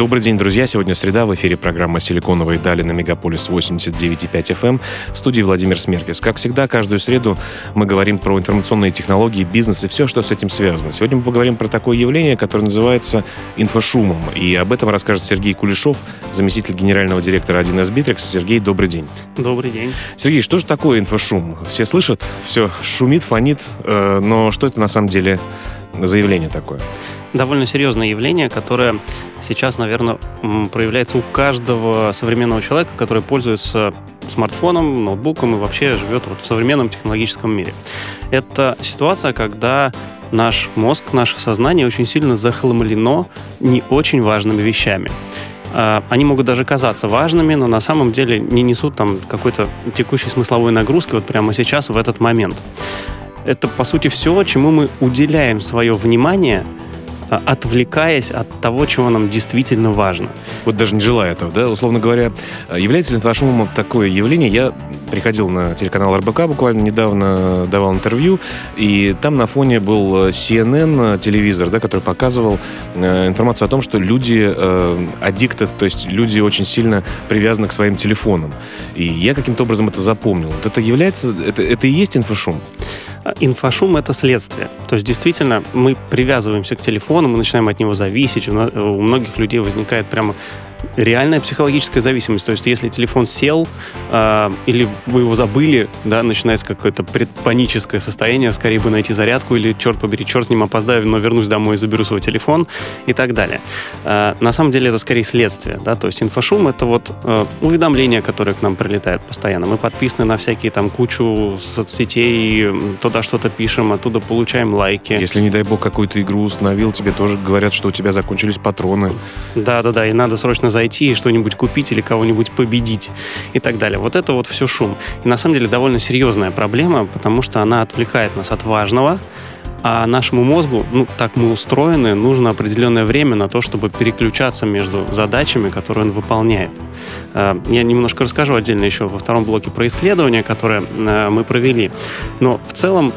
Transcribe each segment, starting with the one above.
Добрый день, друзья. Сегодня среда. В эфире программа «Силиконовые дали» на Мегаполис 89.5 FM. Эм. В студии Владимир Смеркис. Как всегда, каждую среду мы говорим про информационные технологии, бизнес и все, что с этим связано. Сегодня мы поговорим про такое явление, которое называется инфошумом. И об этом расскажет Сергей Кулешов, заместитель генерального директора 1С Битрекс. Сергей, добрый день. Добрый день. Сергей, что же такое инфошум? Все слышат, все шумит, фонит, э, но что это на самом деле заявление такое? Довольно серьезное явление, которое сейчас, наверное, проявляется у каждого современного человека, который пользуется смартфоном, ноутбуком и вообще живет вот в современном технологическом мире. Это ситуация, когда наш мозг, наше сознание очень сильно захламлено не очень важными вещами. А, они могут даже казаться важными, но на самом деле не несут там какой-то текущей смысловой нагрузки вот прямо сейчас, в этот момент. Это, по сути, все, чему мы уделяем свое внимание – отвлекаясь от того, чего нам действительно важно. Вот даже не желая этого, да? Условно говоря, является ли инфошумом такое явление? Я приходил на телеканал РБК буквально недавно, давал интервью, и там на фоне был CNN телевизор, да, который показывал э, информацию о том, что люди э, то есть люди очень сильно привязаны к своим телефонам. И я каким-то образом это запомнил. Вот это является, это, это и есть инфошум? Инфошум — это следствие. То есть, действительно, мы привязываемся к телефону, мы начинаем от него зависеть. У многих людей возникает прямо реальная психологическая зависимость. То есть, если телефон сел э, или вы его забыли, да, начинается какое-то предпаническое состояние, скорее бы найти зарядку или, черт побери, черт с ним опоздаю, но вернусь домой и заберу свой телефон и так далее. Э, на самом деле это скорее следствие, да, то есть инфошум — это вот э, уведомления, которые к нам прилетают постоянно. Мы подписаны на всякие там кучу соцсетей, туда что-то пишем, оттуда получаем лайки. Если, не дай бог, какую-то игру установил, тебе тоже говорят, что у тебя закончились патроны. Да-да-да, и надо срочно зайти и что-нибудь купить или кого-нибудь победить и так далее. Вот это вот все шум. И на самом деле довольно серьезная проблема, потому что она отвлекает нас от важного, а нашему мозгу, ну, так мы устроены, нужно определенное время на то, чтобы переключаться между задачами, которые он выполняет. Э, я немножко расскажу отдельно еще во втором блоке про исследования, которые э, мы провели. Но в целом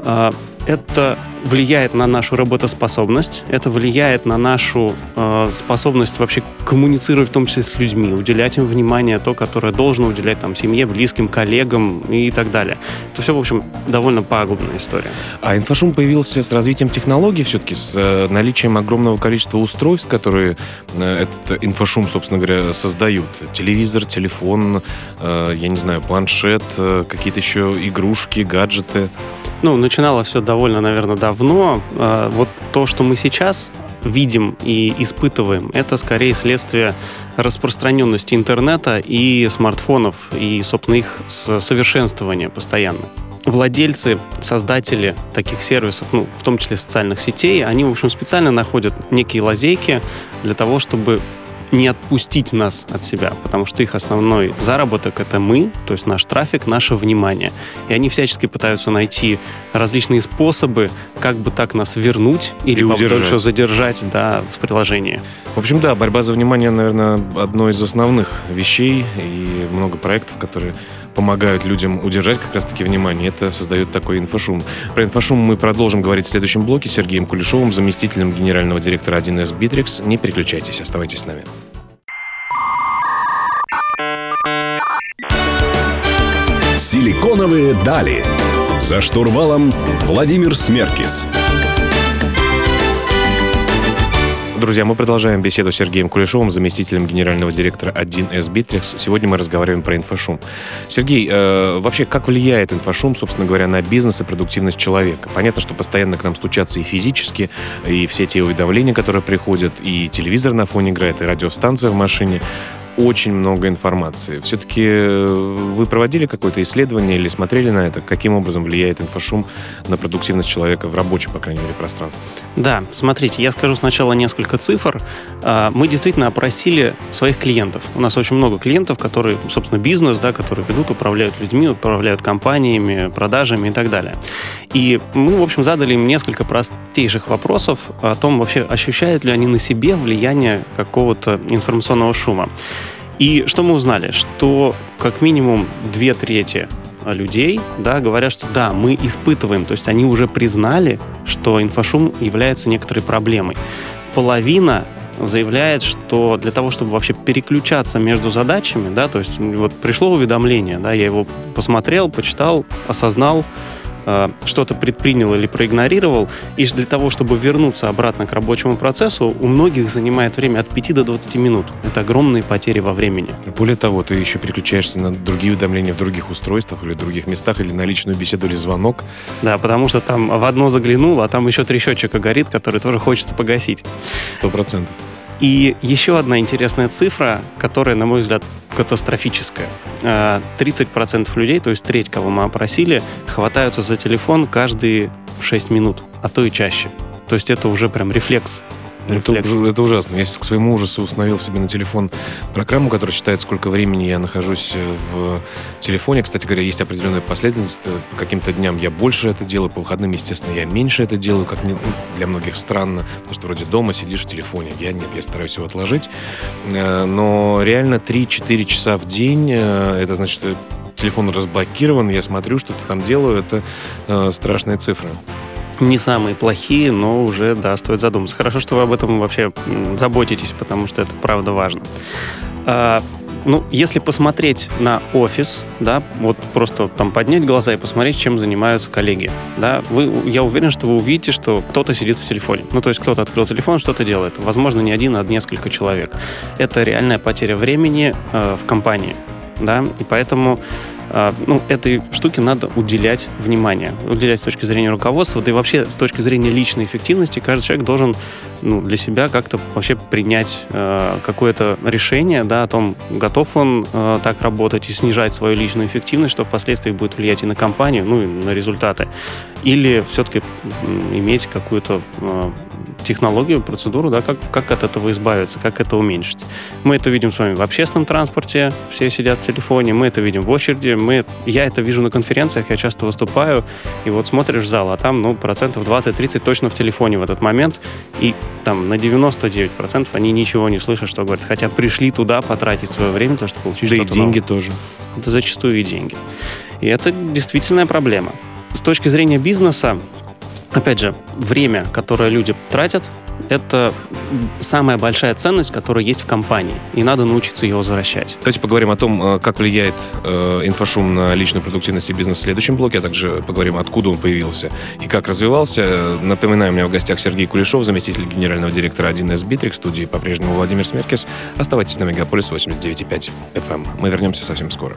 э, это влияет на нашу работоспособность, это влияет на нашу э, способность вообще коммуницировать, в том числе с людьми, уделять им внимание, то, которое должно уделять там семье, близким, коллегам и так далее. Это все, в общем, довольно пагубная история. А инфошум появился с развитием технологий все-таки, с э, наличием огромного количества устройств, которые э, этот инфошум, собственно говоря, создают. Телевизор, телефон, э, я не знаю, планшет, э, какие-то еще игрушки, гаджеты. Ну, начинало все довольно, наверное, давно. А, вот то, что мы сейчас видим и испытываем, это скорее следствие распространенности интернета и смартфонов, и, собственно, их совершенствования постоянно. Владельцы, создатели таких сервисов, ну, в том числе социальных сетей, они, в общем, специально находят некие лазейки для того, чтобы не отпустить нас от себя, потому что их основной заработок — это мы, то есть наш трафик, наше внимание. И они всячески пытаются найти различные способы, как бы так нас вернуть или подольше задержать да, в приложении. В общем, да, борьба за внимание, наверное, одно из основных вещей, и много проектов, которые помогают людям удержать как раз-таки внимание. Это создает такой инфошум. Про инфошум мы продолжим говорить в следующем блоке с Сергеем Кулешовым, заместителем генерального директора 1С Bittrex. Не переключайтесь, оставайтесь с нами. Силиконовые дали. За штурвалом Владимир Смеркис. Друзья, мы продолжаем беседу с Сергеем Кулешовым, заместителем генерального директора 1С Bittrex. Сегодня мы разговариваем про инфошум. Сергей, э, вообще, как влияет инфошум, собственно говоря, на бизнес и продуктивность человека? Понятно, что постоянно к нам стучатся и физически, и все те уведомления, которые приходят, и телевизор на фоне играет, и радиостанция в машине. Очень много информации. Все-таки э, вы проводили какое-то исследование или смотрели на это? Каким образом влияет инфошум на продуктивность человека в рабочем, по крайней мере, пространстве? Да, смотрите, я скажу сначала несколько цифр. А, мы действительно опросили своих клиентов. У нас очень много клиентов, которые, собственно, бизнес, да, которые ведут, управляют людьми, управляют компаниями, продажами и так далее. И мы, в общем, задали им несколько простейших вопросов о том, вообще ощущают ли они на себе влияние какого-то информационного шума. И что мы узнали? Что как минимум две трети людей да, говорят, что да, мы испытываем, то есть они уже признали, что инфошум является некоторой проблемой. Половина заявляет, что для того, чтобы вообще переключаться между задачами, да, то есть вот пришло уведомление, да, я его посмотрел, почитал, осознал, Э, что-то предпринял или проигнорировал, и для того, чтобы вернуться обратно к рабочему процессу, у многих занимает время от 5 до 20 минут. Это огромные потери во времени. Более того, ты еще переключаешься на другие уведомления в других устройствах или в других местах, или на личную беседу или звонок. Да, потому что там в одно заглянул, а там еще три счетчика горит, который тоже хочется погасить. Сто процентов. И еще одна интересная цифра, которая, на мой взгляд, катастрофическая. 30% э, людей, то есть треть, кого мы опросили, хватаются за телефон каждые 6 минут, а то и чаще. То есть это уже прям рефлекс это, это ужасно. Я к своему ужасу установил себе на телефон программу, которая считает, сколько времени я нахожусь э, в телефоне. Кстати говоря, есть определенная последовательность. По каким-то дням я больше это делаю, по выходным, естественно, я меньше это делаю, как не, ну, для многих странно, потому что вроде дома сидишь в телефоне. Я нет, я стараюсь его отложить. Э, но реально 3-4 часа в день, э, это значит, что телефон разблокирован, я смотрю, что-то там делаю, это э, страшная цифра не самые плохие, но уже, да, стоит задуматься. Хорошо, что вы об этом вообще заботитесь, потому что это правда важно. А, ну, если посмотреть на офис, да, вот просто там поднять глаза и посмотреть, чем занимаются коллеги, да, вы, я уверен, что вы увидите, что кто-то сидит в телефоне. Ну, то есть кто-то открыл телефон, что-то делает. Возможно, не один, а несколько человек. Это реальная потеря времени э, в компании, да, и поэтому ну, этой штуке надо уделять внимание. Уделять с точки зрения руководства, да и вообще с точки зрения личной эффективности каждый человек должен ну, для себя как-то вообще принять э, какое-то решение да, о том, готов он э, так работать и снижать свою личную эффективность, что впоследствии будет влиять и на компанию, ну и на результаты. Или все-таки иметь какую-то э, технологию, процедуру, да, как, как от этого избавиться, как это уменьшить. Мы это видим с вами в общественном транспорте, все сидят в телефоне, мы это видим в очереди, мы, я это вижу на конференциях, я часто выступаю, и вот смотришь в зал, а там, ну, процентов 20-30 точно в телефоне в этот момент, и там на 99% они ничего не слышат, что говорят, хотя пришли туда потратить свое время, то, чтобы получить да что-то и деньги новое. тоже. Это зачастую и деньги. И это действительно проблема. С точки зрения бизнеса, опять же, время, которое люди тратят, это самая большая ценность, которая есть в компании, и надо научиться ее возвращать. Давайте поговорим о том, э, как влияет э, инфошум на личную продуктивность и бизнес в следующем блоке, а также поговорим, откуда он появился и как развивался. Напоминаю, у меня в гостях Сергей Кулешов, заместитель генерального директора 1С Битрик, студии по-прежнему Владимир Смеркис. Оставайтесь на Мегаполис 89.5 FM. Мы вернемся совсем скоро.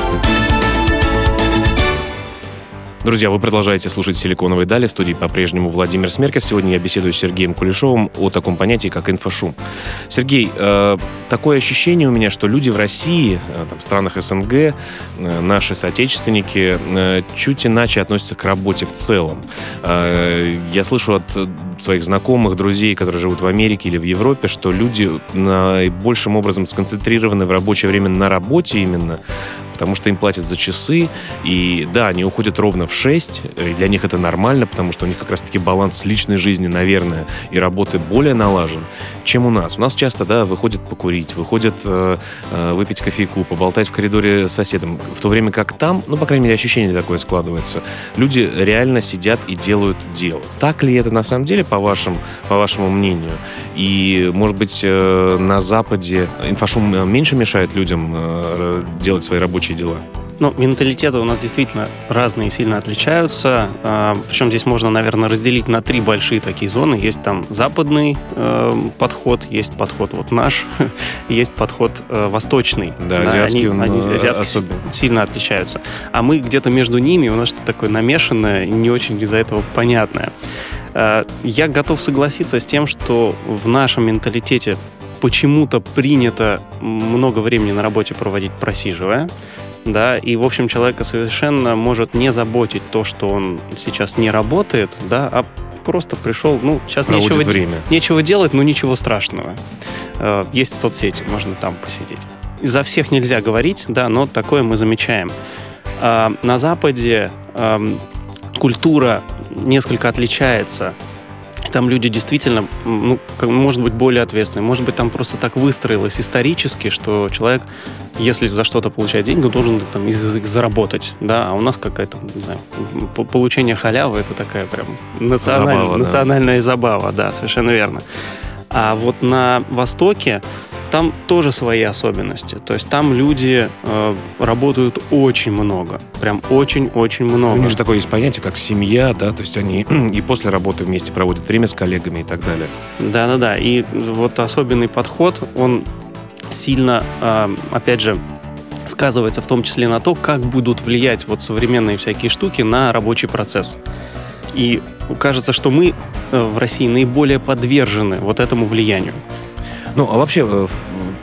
Друзья, вы продолжаете слушать «Силиконовые дали». В студии по-прежнему Владимир Смеркис. Сегодня я беседую с Сергеем Кулешовым о таком понятии, как инфошум. Сергей, э, такое ощущение у меня, что люди в России, э, там, в странах СНГ, э, наши соотечественники, э, чуть иначе относятся к работе в целом. Э, я слышу от своих знакомых, друзей, которые живут в Америке или в Европе, что люди наибольшим образом сконцентрированы в рабочее время на работе именно, потому что им платят за часы, и да, они уходят ровно в 6, и для них это нормально, потому что у них как раз-таки баланс личной жизни, наверное, и работы более налажен, чем у нас. У нас часто, да, выходят покурить, выходят э, э, выпить кофейку, поболтать в коридоре с соседом, в то время как там, ну, по крайней мере, ощущение такое складывается, люди реально сидят и делают дело. Так ли это на самом деле, по, вашим, по вашему мнению? И, может быть, э, на Западе инфошум меньше мешает людям э, делать свои рабочие дела? Ну, менталитеты у нас действительно разные и сильно отличаются. А, Причем здесь можно, наверное, разделить на три большие такие зоны. Есть там западный э, подход, есть подход вот наш, есть подход э, восточный. Да, азиатский он, они, э, азиатские особенно. сильно отличаются. А мы где-то между ними, у нас что-то такое намешанное, не очень из-за этого понятное. Э, Я готов согласиться с тем, что в нашем менталитете почему-то принято много времени на работе проводить просиживая, да, и, в общем, человека совершенно может не заботить то, что он сейчас не работает, да, а просто пришел, ну, сейчас Проводит нечего, время. нечего делать, но ничего страшного. Э, Есть соцсети, можно там посидеть. За всех нельзя говорить, да, но такое мы замечаем. А, На Западе ам, культура несколько отличается. Там люди действительно, ну, может быть, более ответственные. Может быть, там просто так выстроилось исторически, что человек, если за что-то получает деньги, должен там, их, их заработать. Да? А у нас какая-то, не знаю, получение халявы это такая прям националь- Забава, да. национальная забава. Да, совершенно верно. А вот на Востоке там тоже свои особенности. То есть там люди э, работают очень много. Прям очень-очень У много. них же такое есть понятие, как семья, да, то есть они и после работы вместе проводят время с коллегами и так далее. Да-да-да. И вот особенный подход, он сильно, э, опять же, сказывается в том числе на то, как будут влиять вот современные всякие штуки на рабочий процесс. И кажется, что мы э, в России наиболее подвержены вот этому влиянию. Ну, а вообще, э,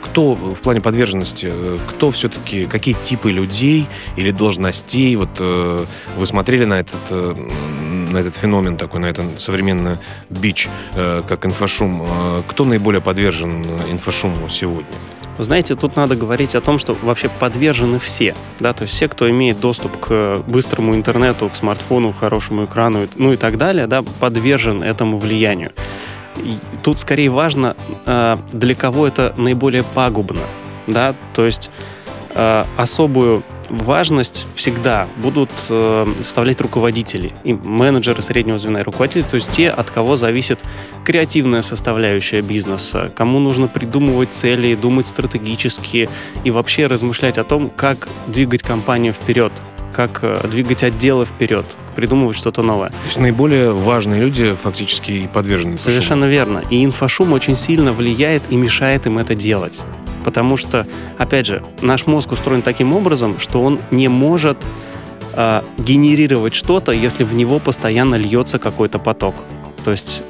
кто в плане подверженности, э, кто все-таки, какие типы людей или должностей, вот вы смотрели на этот, на этот феномен такой, на этот современный бич, как инфошум, кто наиболее подвержен инфошуму сегодня? Знаете, тут надо говорить о том, что вообще подвержены все, да, то есть все, кто имеет доступ к быстрому интернету, к смартфону, хорошему экрану, ну и так далее, да, подвержен этому влиянию. И тут скорее важно, э, для кого это наиболее пагубно, да, то есть э, особую важность всегда будут э, составлять руководители, и менеджеры среднего звена и руководители, то есть те, от кого зависит креативная составляющая бизнеса, кому нужно придумывать цели, думать стратегически и вообще размышлять о том, как двигать компанию вперед, как э, двигать отделы вперед, придумывать что-то новое. То есть наиболее важные люди фактически и подвержены инфошуму. Совершенно верно. И инфошум очень сильно влияет и мешает им это делать. Потому что, опять же, наш мозг устроен таким образом, что он не может э, генерировать что-то, если в него постоянно льется какой-то поток. То есть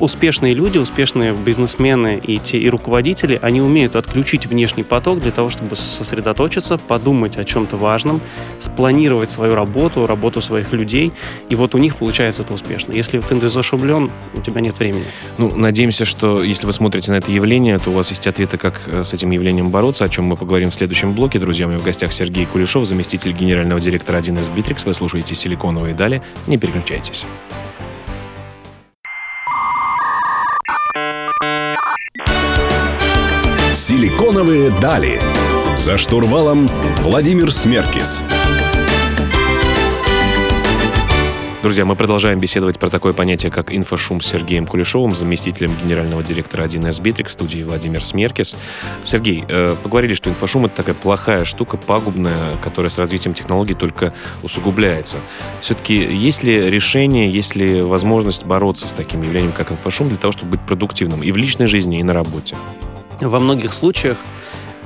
успешные люди, успешные бизнесмены и, те, и руководители, они умеют отключить внешний поток для того, чтобы сосредоточиться, подумать о чем-то важном, спланировать свою работу, работу своих людей. И вот у них получается это успешно. Если ты зашублен, у тебя нет времени. Ну, надеемся, что если вы смотрите на это явление, то у вас есть ответы, как э, с этим явлением бороться, о чем мы поговорим в следующем блоке. Друзья мои, в гостях Сергей Кулешов, заместитель генерального директора 1С Bittrex. Вы слушаете «Силиконовые дали». Не переключайтесь. «Силиконовые дали». За штурвалом Владимир Смеркис. Друзья, мы продолжаем беседовать про такое понятие, как инфошум с Сергеем Кулешовым, заместителем генерального директора 1С Bittrex, в студии Владимир Смеркис. Сергей, э, поговорили, что инфошум — это такая плохая штука, пагубная, которая с развитием технологий только усугубляется. Все-таки есть ли решение, есть ли возможность бороться с таким явлением, как инфошум, для того, чтобы быть продуктивным и в личной жизни, и на работе? Во многих случаях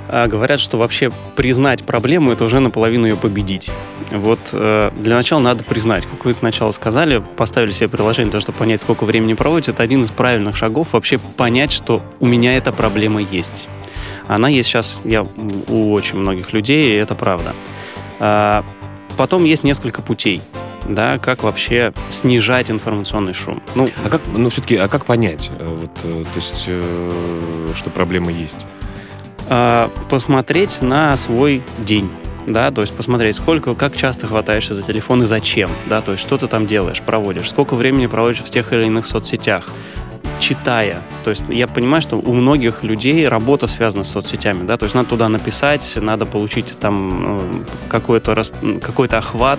а, говорят, что вообще признать проблему это уже наполовину ее победить. Вот э, для начала надо признать, как вы сначала сказали, поставили себе приложение, того, чтобы понять, сколько времени проводите, это один из правильных шагов вообще понять, что у меня эта проблема есть. Она есть сейчас я, у очень многих людей, и это правда. А, потом есть несколько путей, да, как вообще снижать информационный шум. Ну, А как, ну, все-таки, а как понять, э, вот, э, то есть, э, что проблема есть? а, посмотреть на свой день. Да, то есть посмотреть, сколько, как часто хватаешься за телефон и зачем, да, то есть что ты там делаешь, проводишь, сколько времени проводишь в тех или иных соцсетях, читая. То есть я понимаю, что у многих людей работа связана с соцсетями, да, то есть надо туда написать, надо получить там ну, какой-то рас... какой-то охват,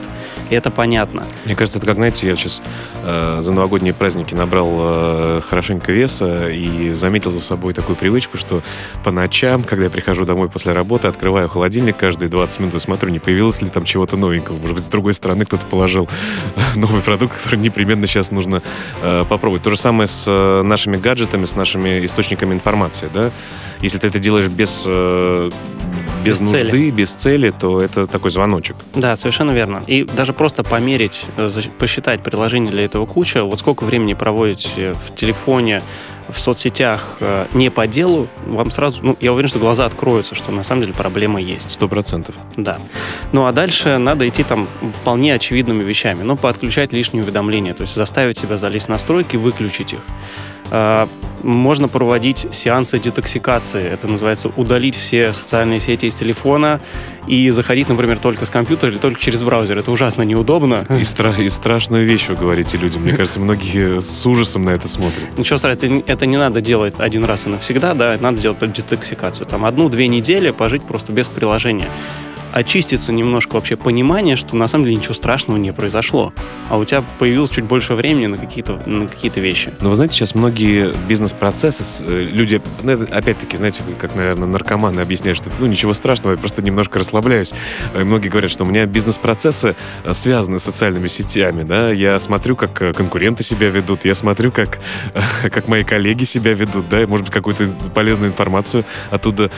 и это понятно. Мне кажется, это как, знаете, я сейчас э, за новогодние праздники набрал э, хорошенько веса и заметил за собой такую привычку, что по ночам, когда я прихожу домой после работы, открываю холодильник каждые 20 минут и смотрю, не появилось ли там чего-то новенького. Может быть, с другой стороны кто-то положил новый продукт, который непременно сейчас нужно э, попробовать. То же самое с э, нашими гаджетами, с нашими источниками информации, да. Если ты это делаешь без, э, без, Без нужды, цели. без цели, то это такой звоночек. Да, совершенно верно. И даже просто померить, э, посчитать приложений для этого куча, вот сколько времени проводите в телефоне, в соцсетях э, не по делу, вам сразу, ну, я уверен, что глаза откроются, что на самом деле проблема есть. Сто процентов. Да. Ну а дальше надо идти там вполне очевидными вещами. Ну, подключать лишние уведомления, то есть заставить себя залезть в настройки, выключить их. А, Можно проводить сеансы детоксикации. Это называется удалить все социальные сети из телефона и заходить, например, только с компьютера или только через браузер. Это ужасно неудобно. И, стра- и страшную вещь вы говорите людям. Мне кажется, многие с ужасом на это смотрят. Ничего страшного, это не надо делать один раз и навсегда, да, надо делать детоксикацию. Там одну-две недели пожить просто без приложения. Очиститься немножко вообще понимание, что на самом деле ничего страшного не произошло. А у тебя появилось чуть больше времени на какие-то, на какие-то вещи. Но вы знаете, сейчас многие бизнес-процессы, э, люди, ну, опять-таки, знаете, как, наверное, наркоманы объясняют, что ну ничего страшного, я просто немножко расслабляюсь. Э, Многие говорят, что у меня бизнес-процессы э, связаны с социальными сетями, да, я смотрю, как конкуренты себя ведут, я смотрю, как, как мои коллеги себя ведут, да, и, может быть, какую-то полезную информацию оттуда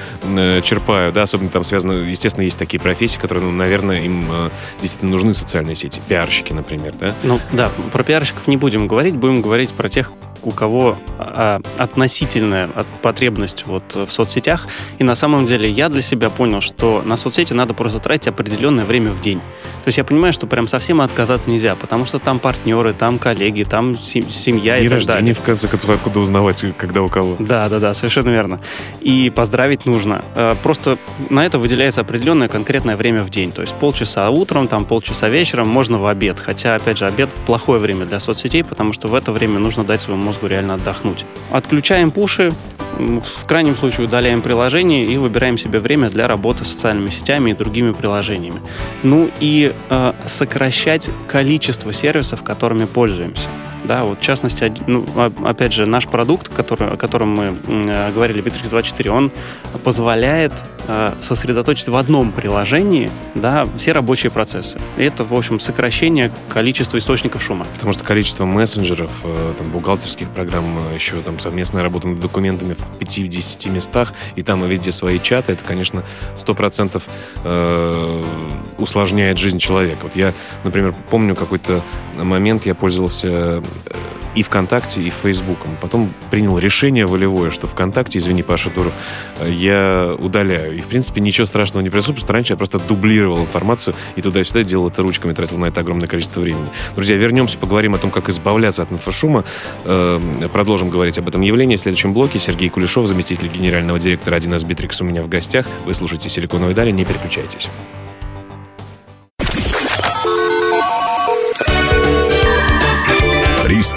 черпаю, да, особенно там связано, естественно, есть такие профессии, которые, ну, наверное, им э, действительно нужны социальные сети, пиарщики, например, да, Ну да, про пиарщиков не будем говорить, будем говорить про тех, у кого а, относительная от- потребность вот в соцсетях. И на самом деле я для себя понял, что на соцсети надо просто тратить определенное время в день. То есть я понимаю, что прям совсем отказаться нельзя, потому что там партнеры, там коллеги, там сем- семья и День так далее. в конце концов, откуда узнавать, когда у кого. Да, да, да, совершенно верно. И поздравить нужно. Э, Просто на это выделяется определенное конкретное время в день. То есть полчаса утром, там полчаса вечером, можно в обед. Хотя, опять же, обед плохое время для соцсетей, потому что в это время нужно дать своему мозгу реально отдохнуть. Отключаем пуши, в крайнем случае удаляем приложение и выбираем себе время для работы с социальными сетями и другими приложениями. Ну и э, сокращать количество сервисов, которыми пользуемся. Да, вот в частности, ну, а- опять же, наш продукт, который, о котором мы э, говорили, Bittrex24, он позволяет э, сосредоточить в одном приложении да, все рабочие процессы. И это, в общем, сокращение количества источников шума. Потому что количество мессенджеров, э, там, бухгалтерских программ, э, еще там совместная работа над документами в 5-10 местах, и там и везде свои чаты, это, конечно, 100% э, усложняет жизнь человека. Вот я, например, помню какой-то момент, я пользовался и ВКонтакте, и Фейсбуком. Потом принял решение волевое, что ВКонтакте, извини, Паша Дуров, э, я удаляю. И, в принципе, ничего страшного не происходит, потому что раньше я просто дублировал информацию и туда-сюда делал это ручками, тратил на это огромное количество времени. Друзья, вернемся, поговорим о том, как избавляться от инфошума. Э, Продолжим говорить об этом явлении. В следующем блоке Сергей Кулешов, заместитель генерального директора 1С Битрикс у меня в гостях. Вы слушаете «Силиконовые дали», не переключайтесь.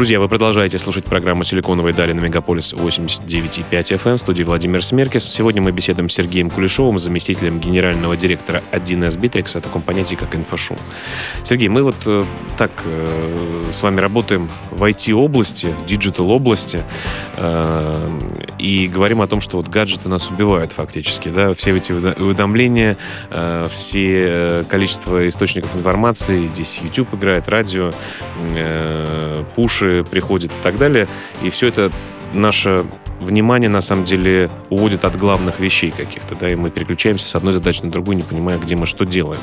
Друзья, вы продолжаете слушать программу «Силиконовые дали» на Мегаполис 89,5 FM в студии Владимир Смеркис. Сегодня мы беседуем с Сергеем Кулешовым, заместителем генерального директора 1С Битрикс о таком понятии, как инфошум. Сергей, мы вот э, так э, с вами работаем в IT-области, в digital-области э, и говорим о том, что вот гаджеты нас убивают фактически, да, все эти уведомления, э, все э, количество источников информации, здесь YouTube играет, радио, э, пуши приходят и так далее. И все это наше внимание, на самом деле, уводит от главных вещей каких-то, да, и мы переключаемся с одной задачи на другую, не понимая, где мы что делаем.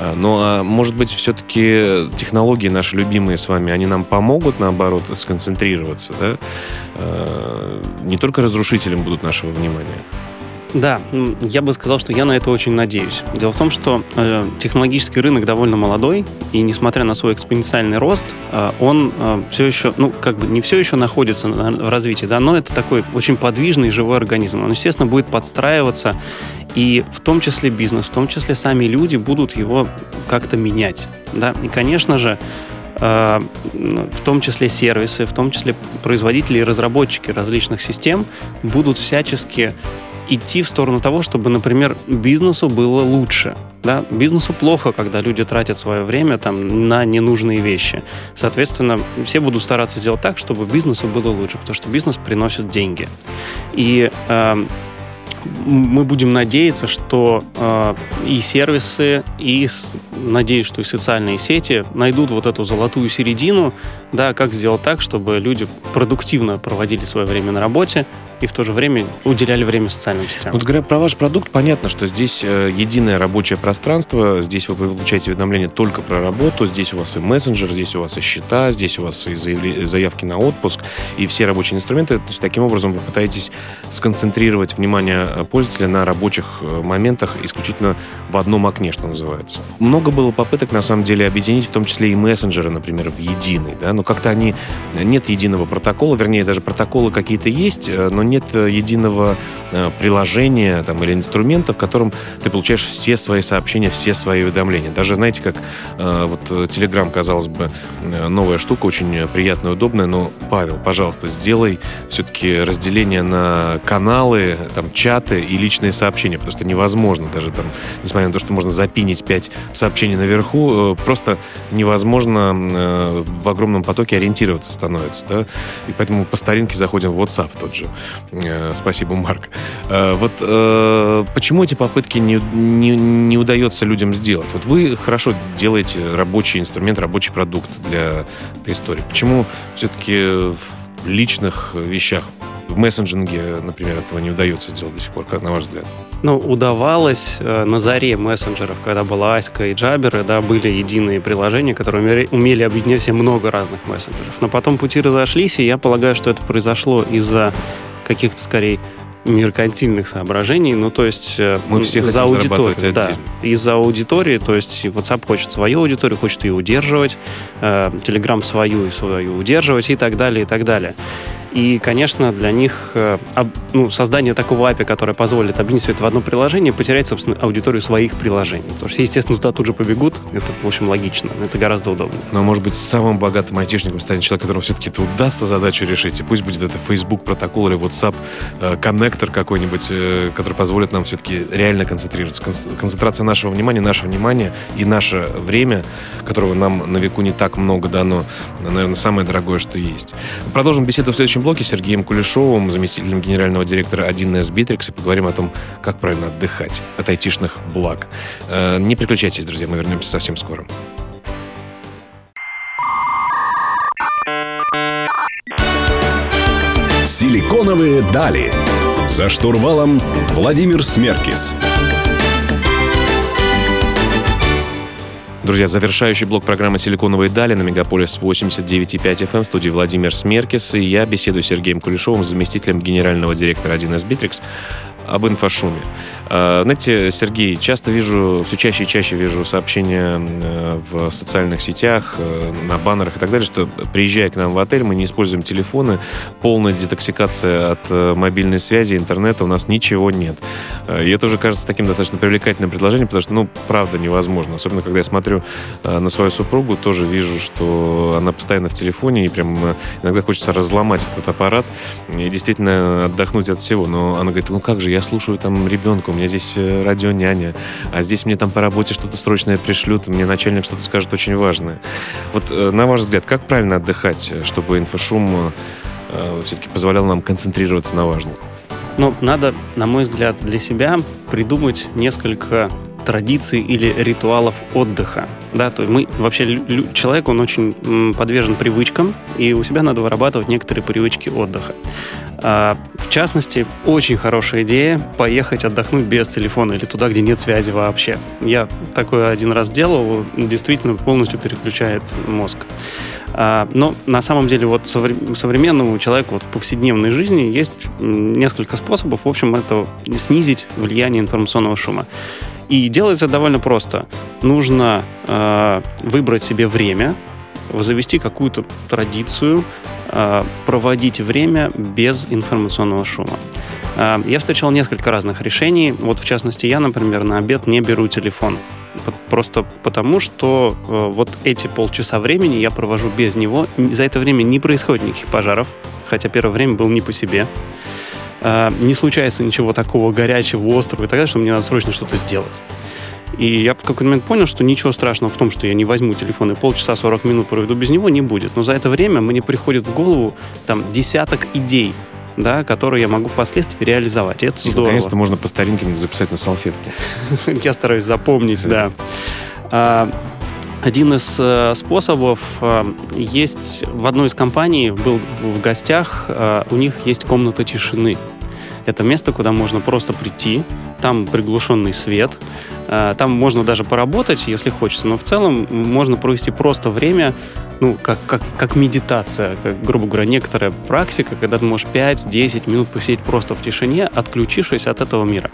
А, Ну, а может быть, все-таки технологии наши любимые с вами, они нам помогут, наоборот, сконцентрироваться, да? А, Не только разрушителем будут нашего внимания. Да, я бы сказал, что я на это очень надеюсь. Дело в том, что э, технологический рынок довольно молодой, и несмотря на свой экспоненциальный рост, э, он э, все еще, ну, как бы не все еще находится на, в развитии, да, но это такой очень подвижный живой организм. Он, естественно, будет подстраиваться, и в том числе бизнес, в том числе сами люди будут его как-то менять, да. И, конечно же, э, в том числе сервисы, в том числе производители и разработчики различных систем будут всячески идти в сторону того, чтобы, например, бизнесу было лучше. Да? Бизнесу плохо, когда люди тратят свое время там, на ненужные вещи. Соответственно, все будут стараться сделать так, чтобы бизнесу было лучше, потому что бизнес приносит деньги. И э, мы будем надеяться, что э, и сервисы, и надеюсь, что и социальные сети найдут вот эту золотую середину, да, как сделать так, чтобы люди продуктивно проводили свое время на работе и в то же время уделяли время социальным сетям. Вот говоря про ваш продукт, понятно, что здесь э, единое рабочее пространство, здесь вы получаете уведомления только про работу, здесь у вас и мессенджер, здесь у вас и счета, здесь у вас и заявки на отпуск, и все рабочие инструменты. То есть таким образом вы пытаетесь сконцентрировать внимание э, пользователя на рабочих э, моментах исключительно в одном окне, что называется. Много было попыток, на самом деле, объединить в том числе и мессенджеры, например, в единый, да, но как-то они, нет единого протокола, вернее, даже протоколы какие-то есть, но нет э, единого э, приложения там, или инструмента, в котором ты получаешь все свои сообщения, все свои уведомления. Даже, знаете, как э, вот Telegram, казалось бы, новая штука, очень приятная, удобная, но, Павел, пожалуйста, сделай все-таки разделение на каналы, там, чаты и личные сообщения, потому что невозможно даже там, несмотря на то, что можно запинить 5 сообщений наверху, просто невозможно в огромном потоке ориентироваться становится, да, и поэтому по старинке заходим в WhatsApp тот же. Э, спасибо, Марк. Э, вот э, почему эти попытки не, не, не удается людям сделать? Вот вы хорошо делаете рабочий инструмент, рабочий продукт для этой истории. Почему все-таки в личных вещах, в мессенджинге, например, этого не удается сделать до сих пор, как на ваш взгляд? Ну, удавалось э, на заре мессенджеров, когда была Аська и Джаберы, да, были единые приложения, которые умели, умели объединять себе много разных мессенджеров. Но потом пути разошлись, и я полагаю, что это произошло из-за каких-то скорее меркантильных соображений, ну то есть э, мы все за аудиторию, да, из-за аудитории, то есть WhatsApp хочет свою аудиторию, хочет ее удерживать, э, Telegram свою и свою удерживать и так далее и так далее. И, конечно, для них э, ну, создание такого API, которое позволит объединить все это в одно приложение, потерять, собственно, аудиторию своих приложений. Потому что, естественно, туда тут же побегут. Это, в общем, логично. Это гораздо удобнее. Но, может быть, самым богатым айтишником станет человек, которому все-таки это удастся задачу решить. И пусть будет это Facebook протокол или WhatsApp э, коннектор какой-нибудь, э, который позволит нам все-таки реально концентрироваться. Концентрация нашего внимания, наше внимание и наше время, которого нам на веку не так много дано, наверное, самое дорогое, что есть. Продолжим беседу в следующем следующем блоке Сергеем Кулешовым, заместителем генерального директора 1С Bittrex, и поговорим о том, как правильно отдыхать от айтишных благ. Э, не переключайтесь, друзья, мы вернемся совсем скоро. Силиконовые дали. За штурвалом Владимир Смеркис. Друзья, завершающий блок программы «Силиконовые дали» на Мегаполис 89.5 FM в студии Владимир Смеркис, и я беседую с Сергеем Кулешовым, заместителем генерального директора 1С Bittrex, об инфошуме. А, знаете, Сергей, часто вижу, все чаще и чаще вижу сообщения э, в социальных сетях, э, на баннерах и так далее, что приезжая к нам в отель, мы не используем телефоны, полная детоксикация от э, мобильной связи, интернета, у нас ничего нет. И это уже кажется таким достаточно привлекательным предложением, потому что, ну, правда невозможно. Особенно, когда я смотрю на свою супругу, тоже вижу, что она постоянно в телефоне, и прям иногда хочется разломать этот аппарат и действительно отдохнуть от всего. Но она говорит, ну как же, я слушаю там ребенка, у меня здесь э, радионяня, а здесь мне там по работе что-то срочное пришлют, мне начальник что-то скажет очень важное. Вот э, на ваш взгляд, как правильно отдыхать, чтобы инфошум э, все-таки позволял нам концентрироваться на важном? Ну, надо, на мой взгляд, для себя придумать несколько традиций или ритуалов отдыха. Да, то есть мы вообще человек, он очень подвержен привычкам, и у себя надо вырабатывать некоторые привычки отдыха. А, в частности, очень хорошая идея поехать отдохнуть без телефона или туда, где нет связи вообще. Я такое один раз делал, действительно полностью переключает мозг. А, но на самом деле вот современному человеку вот в повседневной жизни есть несколько способов, в общем, это снизить влияние информационного шума. И делается довольно просто. Нужно э, выбрать себе время, завести какую-то традицию, э, проводить время без информационного шума. Э, я встречал несколько разных решений. Вот, в частности, я, например, на обед не беру телефон. Просто потому, что э, вот эти полчаса времени я провожу без него. За это время не происходит никаких пожаров, хотя первое время был не по себе. Э, не случается ничего такого горячего, острого и так далее, что мне надо срочно что-то сделать. И я в какой-то момент понял, что ничего страшного в том, что я не возьму телефон и полчаса 40 минут проведу без него, не будет. Но за это время мне приходит в голову там десяток идей, да, которые я могу впоследствии реализовать. И это здорово. Наконец-то можно по старинке записать на салфетке. Я стараюсь запомнить, да. А, один из э, способов э, есть в одной из компаний, был в гостях, э, у них есть комната тишины. Это место, куда можно просто прийти, там приглушенный свет, там можно даже поработать, если хочется, но в целом можно провести просто время ну, как, как, как медитация, как, грубо говоря, некоторая практика, когда ты можешь 5-10 минут посидеть просто в тишине, отключившись от этого мира.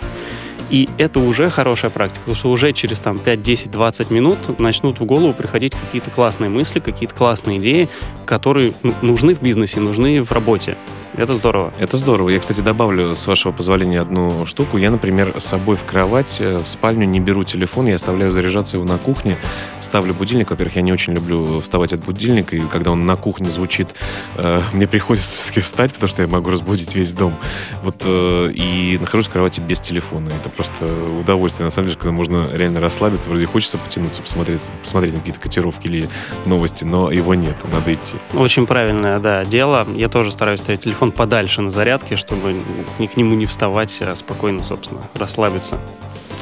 И это уже хорошая практика, потому что уже через там 5, 10, 20 минут начнут в голову приходить какие-то классные мысли, какие-то классные идеи, которые ну, нужны в бизнесе, нужны в работе. Это здорово. Это здорово. Я, кстати, добавлю, с вашего позволения, одну штуку. Я, например, с собой в кровать, э, в спальню не беру телефон, я оставляю заряжаться его на кухне, ставлю будильник. Во-первых, я не очень люблю вставать от будильника, и когда он на кухне звучит, э, мне приходится все-таки встать, потому что я могу разбудить весь дом. Вот, э, и нахожусь в кровати без телефона. Это просто удовольствие, на самом деле, когда можно реально расслабиться, вроде хочется потянуться, посмотреть, посмотреть на какие-то котировки или новости, но его нет, надо идти. Очень правильное, да, дело. Я тоже стараюсь ставить телефон телефон подальше на зарядке, чтобы ни к нему не вставать, а спокойно, собственно, расслабиться.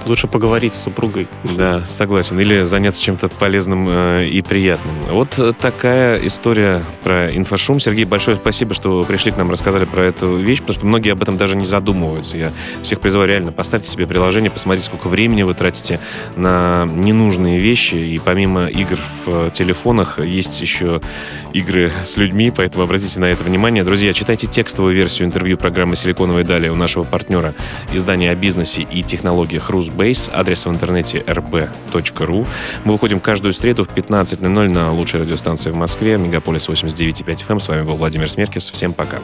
Лучше поговорить с супругой. Да, согласен. Или заняться чем-то полезным э, и приятным. Вот такая история про инфошум. Сергей, большое спасибо, что пришли к нам, рассказали про эту вещь, потому что многие об этом даже не задумываются. Я всех призываю реально, поставьте себе приложение, посмотрите, сколько времени вы тратите на ненужные вещи. И помимо игр в телефонах, есть еще игры с людьми, поэтому обратите на это внимание. Друзья, читайте текстовую версию интервью программы «Силиконовая далее» у нашего партнера издания о бизнесе и технологиях «Рус Base, адрес в интернете rb.ru. Мы выходим каждую среду в 15.00 на лучшей радиостанции в Москве, Мегаполис 89.5 FM. Эм. С вами был Владимир Смеркис. Всем пока.